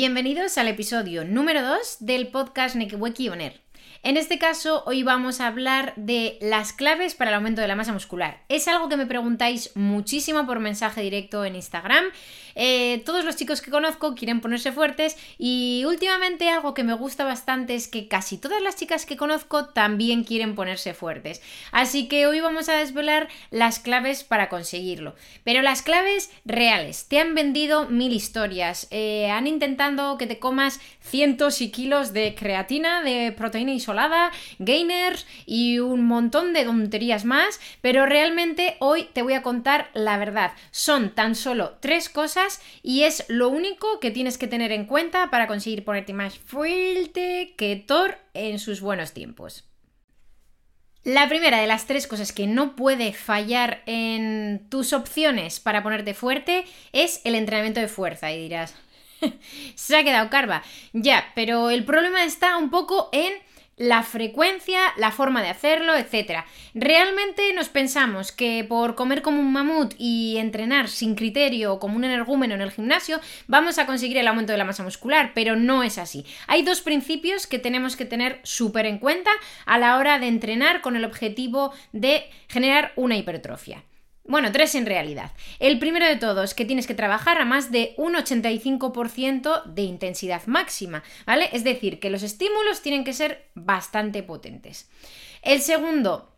Bienvenidos al episodio número 2 del podcast Nekeweki Oner. En este caso, hoy vamos a hablar de las claves para el aumento de la masa muscular. Es algo que me preguntáis muchísimo por mensaje directo en Instagram. Eh, todos los chicos que conozco quieren ponerse fuertes y últimamente algo que me gusta bastante es que casi todas las chicas que conozco también quieren ponerse fuertes. Así que hoy vamos a desvelar las claves para conseguirlo. Pero las claves reales. Te han vendido mil historias. Eh, han intentado que te comas cientos y kilos de creatina, de proteína gainers y un montón de tonterías más, pero realmente hoy te voy a contar la verdad. Son tan solo tres cosas y es lo único que tienes que tener en cuenta para conseguir ponerte más fuerte que Thor en sus buenos tiempos. La primera de las tres cosas que no puede fallar en tus opciones para ponerte fuerte es el entrenamiento de fuerza. Y dirás, se ha quedado carva. Ya, pero el problema está un poco en la frecuencia, la forma de hacerlo, etc. Realmente nos pensamos que por comer como un mamut y entrenar sin criterio o como un energúmeno en el gimnasio vamos a conseguir el aumento de la masa muscular, pero no es así. Hay dos principios que tenemos que tener súper en cuenta a la hora de entrenar con el objetivo de generar una hipertrofia. Bueno, tres en realidad. El primero de todos, que tienes que trabajar a más de un 85% de intensidad máxima, ¿vale? Es decir, que los estímulos tienen que ser bastante potentes. El segundo,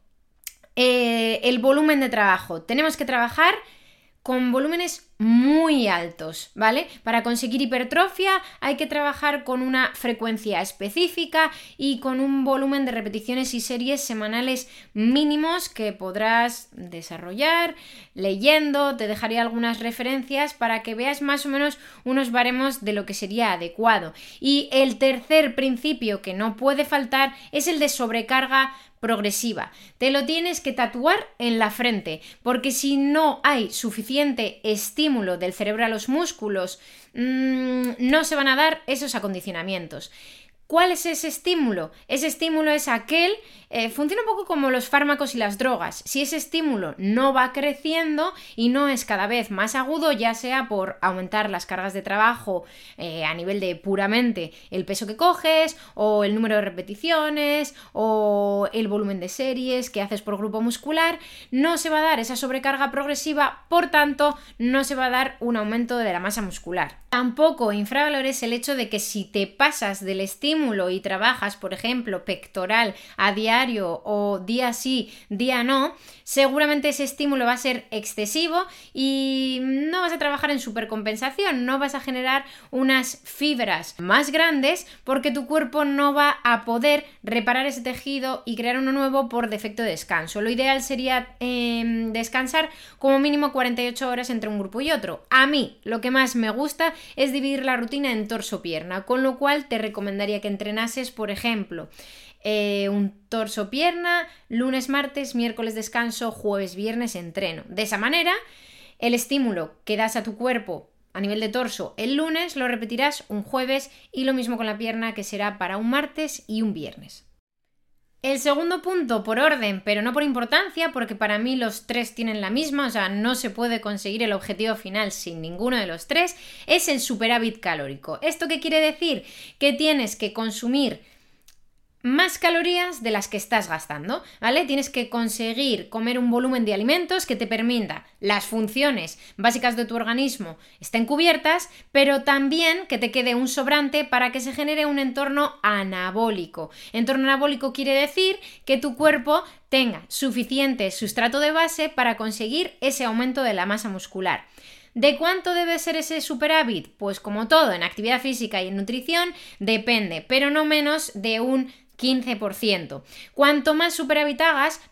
eh, el volumen de trabajo. Tenemos que trabajar con volúmenes muy altos, ¿vale? Para conseguir hipertrofia hay que trabajar con una frecuencia específica y con un volumen de repeticiones y series semanales mínimos que podrás desarrollar leyendo, te dejaré algunas referencias para que veas más o menos unos baremos de lo que sería adecuado. Y el tercer principio que no puede faltar es el de sobrecarga progresiva. Te lo tienes que tatuar en la frente, porque si no hay suficiente estímulo del cerebro a los músculos, mm, no se van a dar esos acondicionamientos. ¿Cuál es ese estímulo? Ese estímulo es aquel, eh, funciona un poco como los fármacos y las drogas. Si ese estímulo no va creciendo y no es cada vez más agudo, ya sea por aumentar las cargas de trabajo eh, a nivel de puramente el peso que coges, o el número de repeticiones, o el volumen de series que haces por grupo muscular, no se va a dar esa sobrecarga progresiva, por tanto, no se va a dar un aumento de la masa muscular. Tampoco infravalores el hecho de que si te pasas del estímulo y trabajas, por ejemplo, pectoral a diario o día sí, día no, seguramente ese estímulo va a ser excesivo y no vas a trabajar en supercompensación, no vas a generar unas fibras más grandes porque tu cuerpo no va a poder reparar ese tejido y crear uno nuevo por defecto de descanso. Lo ideal sería em, descansar como mínimo 48 horas entre un grupo y otro. A mí lo que más me gusta es dividir la rutina en torso-pierna, con lo cual te recomendaría que entrenases, por ejemplo, eh, un torso-pierna, lunes, martes, miércoles descanso, jueves, viernes entreno. De esa manera, el estímulo que das a tu cuerpo a nivel de torso el lunes lo repetirás un jueves y lo mismo con la pierna que será para un martes y un viernes. El segundo punto, por orden, pero no por importancia, porque para mí los tres tienen la misma, o sea, no se puede conseguir el objetivo final sin ninguno de los tres, es el superávit calórico. ¿Esto qué quiere decir? Que tienes que consumir más calorías de las que estás gastando, ¿vale? Tienes que conseguir comer un volumen de alimentos que te permita las funciones básicas de tu organismo estén cubiertas, pero también que te quede un sobrante para que se genere un entorno anabólico. Entorno anabólico quiere decir que tu cuerpo tenga suficiente sustrato de base para conseguir ese aumento de la masa muscular. ¿De cuánto debe ser ese superávit? Pues como todo en actividad física y en nutrición, depende, pero no menos de un 15%. Cuanto más superávit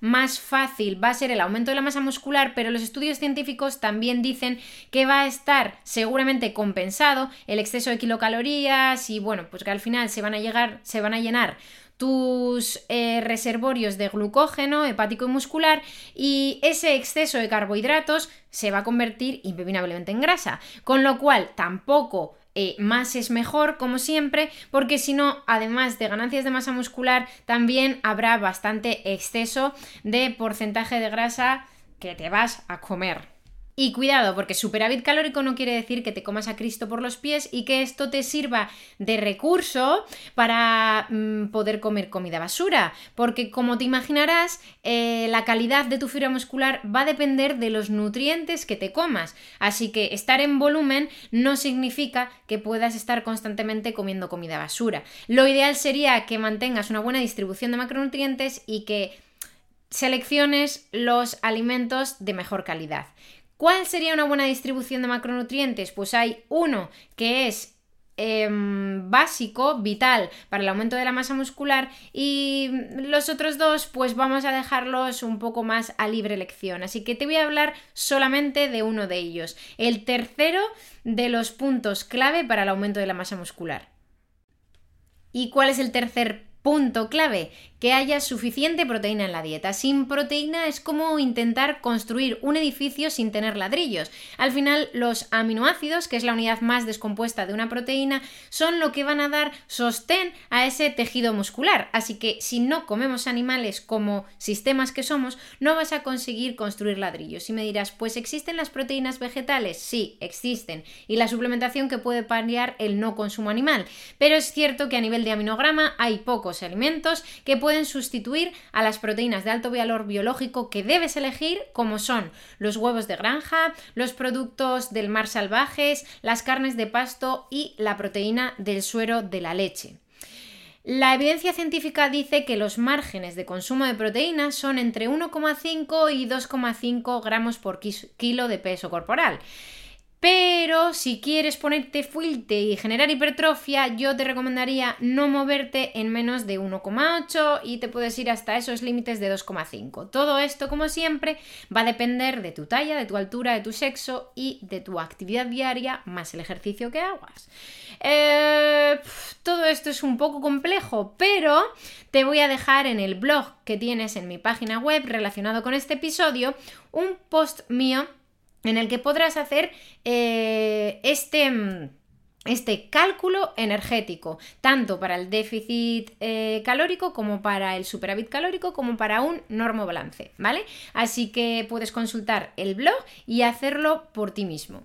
más fácil va a ser el aumento de la masa muscular, pero los estudios científicos también dicen que va a estar seguramente compensado el exceso de kilocalorías y bueno, pues que al final se van a llegar, se van a llenar tus eh, reservorios de glucógeno hepático y muscular y ese exceso de carbohidratos se va a convertir impepinablemente en grasa, con lo cual tampoco eh, más es mejor, como siempre, porque si no, además de ganancias de masa muscular, también habrá bastante exceso de porcentaje de grasa que te vas a comer. Y cuidado, porque superávit calórico no quiere decir que te comas a Cristo por los pies y que esto te sirva de recurso para mm, poder comer comida basura. Porque como te imaginarás, eh, la calidad de tu fibra muscular va a depender de los nutrientes que te comas. Así que estar en volumen no significa que puedas estar constantemente comiendo comida basura. Lo ideal sería que mantengas una buena distribución de macronutrientes y que selecciones los alimentos de mejor calidad. ¿Cuál sería una buena distribución de macronutrientes? Pues hay uno que es em, básico, vital para el aumento de la masa muscular y los otros dos pues vamos a dejarlos un poco más a libre elección. Así que te voy a hablar solamente de uno de ellos, el tercero de los puntos clave para el aumento de la masa muscular. ¿Y cuál es el tercer punto clave? que haya suficiente proteína en la dieta. Sin proteína es como intentar construir un edificio sin tener ladrillos. Al final, los aminoácidos, que es la unidad más descompuesta de una proteína, son lo que van a dar sostén a ese tejido muscular. Así que si no comemos animales como sistemas que somos, no vas a conseguir construir ladrillos. Y me dirás, pues existen las proteínas vegetales. Sí, existen. Y la suplementación que puede paliar el no consumo animal. Pero es cierto que a nivel de aminograma hay pocos alimentos que pueden sustituir a las proteínas de alto valor biológico que debes elegir, como son los huevos de granja, los productos del mar salvajes, las carnes de pasto y la proteína del suero de la leche. La evidencia científica dice que los márgenes de consumo de proteínas son entre 1,5 y 2,5 gramos por kilo de peso corporal. Pero si quieres ponerte fuerte y generar hipertrofia, yo te recomendaría no moverte en menos de 1,8 y te puedes ir hasta esos límites de 2,5. Todo esto, como siempre, va a depender de tu talla, de tu altura, de tu sexo y de tu actividad diaria más el ejercicio que hagas. Eh, todo esto es un poco complejo, pero te voy a dejar en el blog que tienes en mi página web relacionado con este episodio un post mío en el que podrás hacer eh, este mm, este cálculo energético, tanto para el déficit eh, calórico como para el superávit calórico, como para un normobalance, ¿vale? Así que puedes consultar el blog y hacerlo por ti mismo.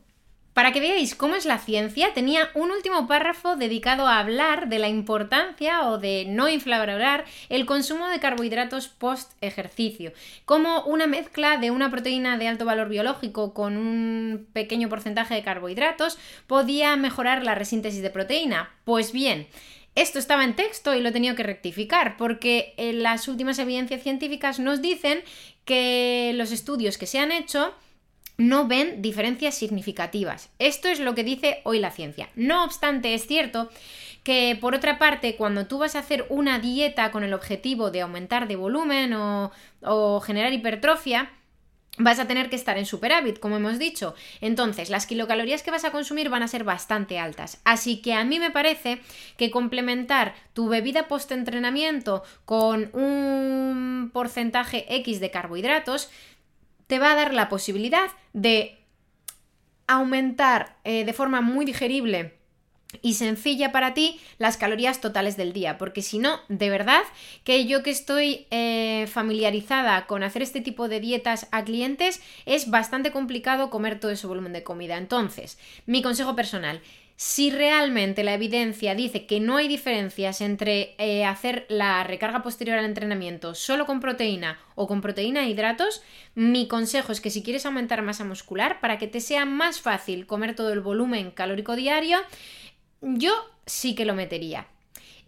Para que veáis cómo es la ciencia, tenía un último párrafo dedicado a hablar de la importancia o de no infravalorar el consumo de carbohidratos post ejercicio, como una mezcla de una proteína de alto valor biológico con un pequeño porcentaje de carbohidratos podía mejorar la resíntesis de proteína. Pues bien, esto estaba en texto y lo he tenido que rectificar porque las últimas evidencias científicas nos dicen que los estudios que se han hecho no ven diferencias significativas. Esto es lo que dice hoy la ciencia. No obstante, es cierto que por otra parte, cuando tú vas a hacer una dieta con el objetivo de aumentar de volumen o, generar hipertrofia, vas a tener que estar en superávit, como hemos dicho. Entonces, las kilocalorías que vas a consumir van a ser bastante altas. Así que a mí me parece que complementar tu bebida post-entrenamiento con un porcentaje X de carbohidratos te va a dar la posibilidad de aumentar eh, de forma muy digerible y sencilla para ti las calorías totales del día, porque si no, de verdad que yo que estoy eh, familiarizada con hacer este tipo de dietas a clientes, es bastante complicado comer todo ese volumen de comida. Entonces, mi consejo personal, si realmente la evidencia dice que no hay diferencias entre eh, hacer la recarga posterior al entrenamiento solo con proteína o con proteína e hidratos, mi consejo es que si quieres aumentar masa muscular, para que te sea más fácil comer todo el volumen calórico diario, yo sí que lo metería.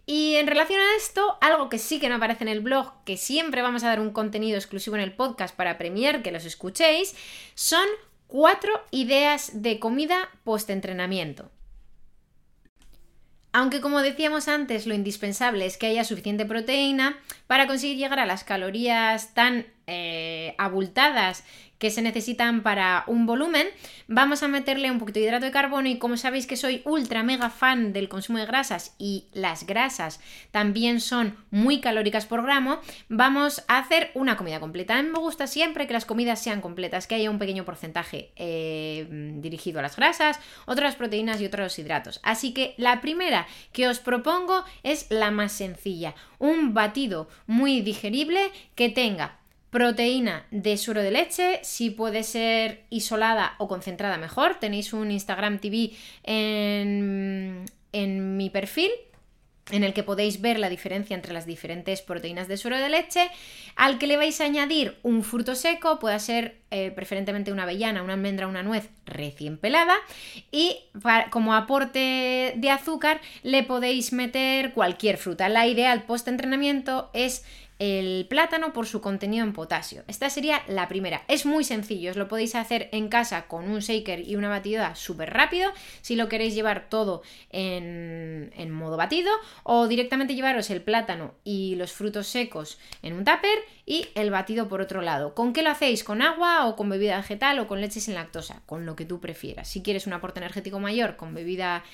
Y en relación a esto, algo que sí que no aparece en el blog, que siempre vamos a dar un contenido exclusivo en el podcast para premiar que los escuchéis, son cuatro ideas de comida post-entrenamiento. Aunque como decíamos antes, lo indispensable es que haya suficiente proteína para conseguir llegar a las calorías tan eh, abultadas que se necesitan para un volumen, vamos a meterle un poquito de hidrato de carbono y como sabéis que soy ultra mega fan del consumo de grasas y las grasas también son muy calóricas por gramo, vamos a hacer una comida completa. A mí me gusta siempre que las comidas sean completas, que haya un pequeño porcentaje eh, dirigido a las grasas, otras proteínas y otros hidratos. Así que la primera que os propongo es la más sencilla, un batido muy digerible que tenga proteína de suero de leche, si puede ser isolada o concentrada mejor. Tenéis un Instagram TV en, en mi perfil en el que podéis ver la diferencia entre las diferentes proteínas de suero de leche, al que le vais a añadir un fruto seco, puede ser eh, preferentemente una avellana, una almendra, una nuez recién pelada, y como aporte de azúcar le podéis meter cualquier fruta. La ideal post entrenamiento es el plátano por su contenido en potasio. Esta sería la primera. Es muy sencillo, os lo podéis hacer en casa con un shaker y una batidora súper rápido, si lo queréis llevar todo en, en, modo batido, o directamente llevaros el plátano y los frutos secos en un tupper y el batido por otro lado. ¿Con qué lo hacéis? ¿Con agua o con bebida vegetal o con leche sin lactosa? Con lo que tú prefieras. Si quieres un aporte energético mayor, con bebida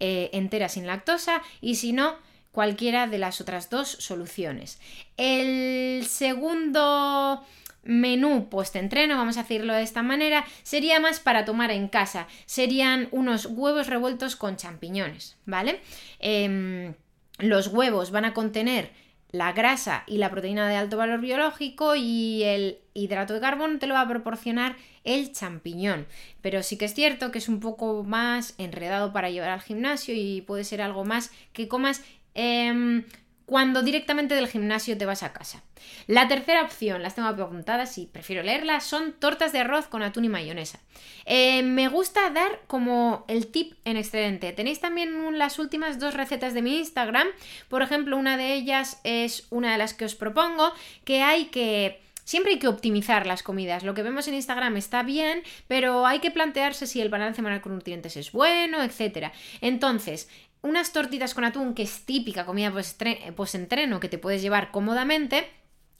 eh, entera sin lactosa y si no, cualquiera de las otras dos soluciones. El segundo menú post-entreno, vamos a decirlo de esta manera, sería más para tomar en casa. Serían unos huevos revueltos con champiñones, ¿vale? Em, los huevos van a contener la grasa y la proteína de alto valor biológico y el hidrato de carbono te lo va a proporcionar el champiñón. Pero sí que es cierto que es un poco más enredado para llevar al gimnasio y puede ser algo más que comas Em, cuando directamente del gimnasio te vas a casa. La tercera opción, las tengo apuntadas y prefiero leerlas, son tortas de arroz con atún y mayonesa. Em, me gusta dar como el tip en excedente. Tenéis también las últimas dos recetas de mi Instagram. Por ejemplo, una de ellas es una de las que os propongo, que hay que... Siempre hay que optimizar las comidas. Lo que vemos en Instagram está bien, pero hay que plantearse si el balance con nutrientes es bueno, etc. Entonces, unas tortitas con atún, que es típica comida post-entreno que te puedes llevar cómodamente,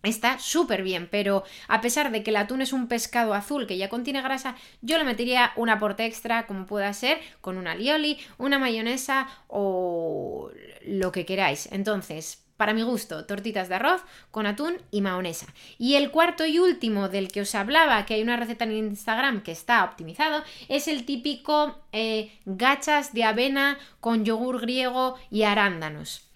Está súper bien, pero a pesar de que el atún es un pescado azul que ya contiene grasa, yo le metería un aporte extra como pueda ser con una alioli, una mayonesa o lo que queráis. Entonces, para mi gusto, tortitas de arroz con atún y mahonesa. Y el cuarto y último del que os hablaba, que hay una receta en Instagram que está optimizado, es el típico eh, gachas de avena con yogur griego y arándanos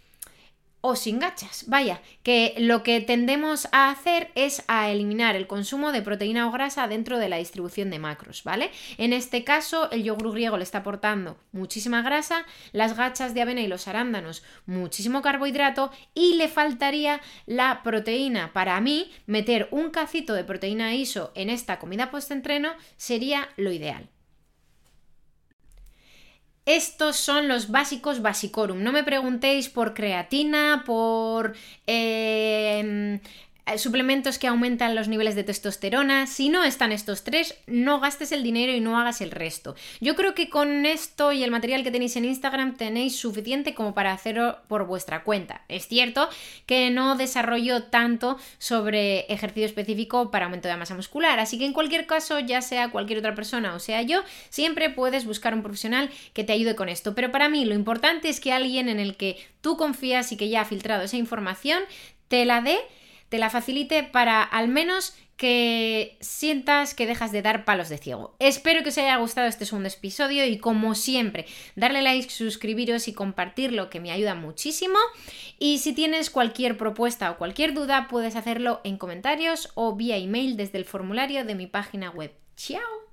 o sin gachas. Vaya, que lo que tendemos a hacer es a eliminar el consumo de proteína o grasa dentro de la distribución de macros, ¿vale? En este caso, el yogur griego le está aportando muchísima grasa, las gachas de avena y los arándanos muchísimo carbohidrato y le faltaría la proteína. Para mí, meter un cacito de proteína ISO en esta comida post-entreno sería lo ideal. Estos son los básicos basicorum. No me preguntéis por creatina, por eh, suplementos que aumentan los niveles de testosterona. Si no están estos tres, no gastes el dinero y no hagas el resto. Yo creo que con esto y el material que tenéis en Instagram tenéis suficiente como para hacerlo por vuestra cuenta. Es cierto que no desarrollo tanto sobre ejercicio específico para aumento de masa muscular, así que en cualquier caso, ya sea cualquier otra persona o sea yo, siempre puedes buscar un profesional que te ayude con esto. Pero para mí lo importante es que alguien en el que tú confías y que ya ha filtrado esa información te la dé te la facilite para al menos que sientas que dejas de dar palos de ciego. Espero que os haya gustado este segundo episodio y como siempre, darle like, suscribiros y compartirlo que me ayuda muchísimo. Y si tienes cualquier propuesta o cualquier duda, puedes hacerlo en comentarios o vía email desde el formulario de mi página web. ¡Chao!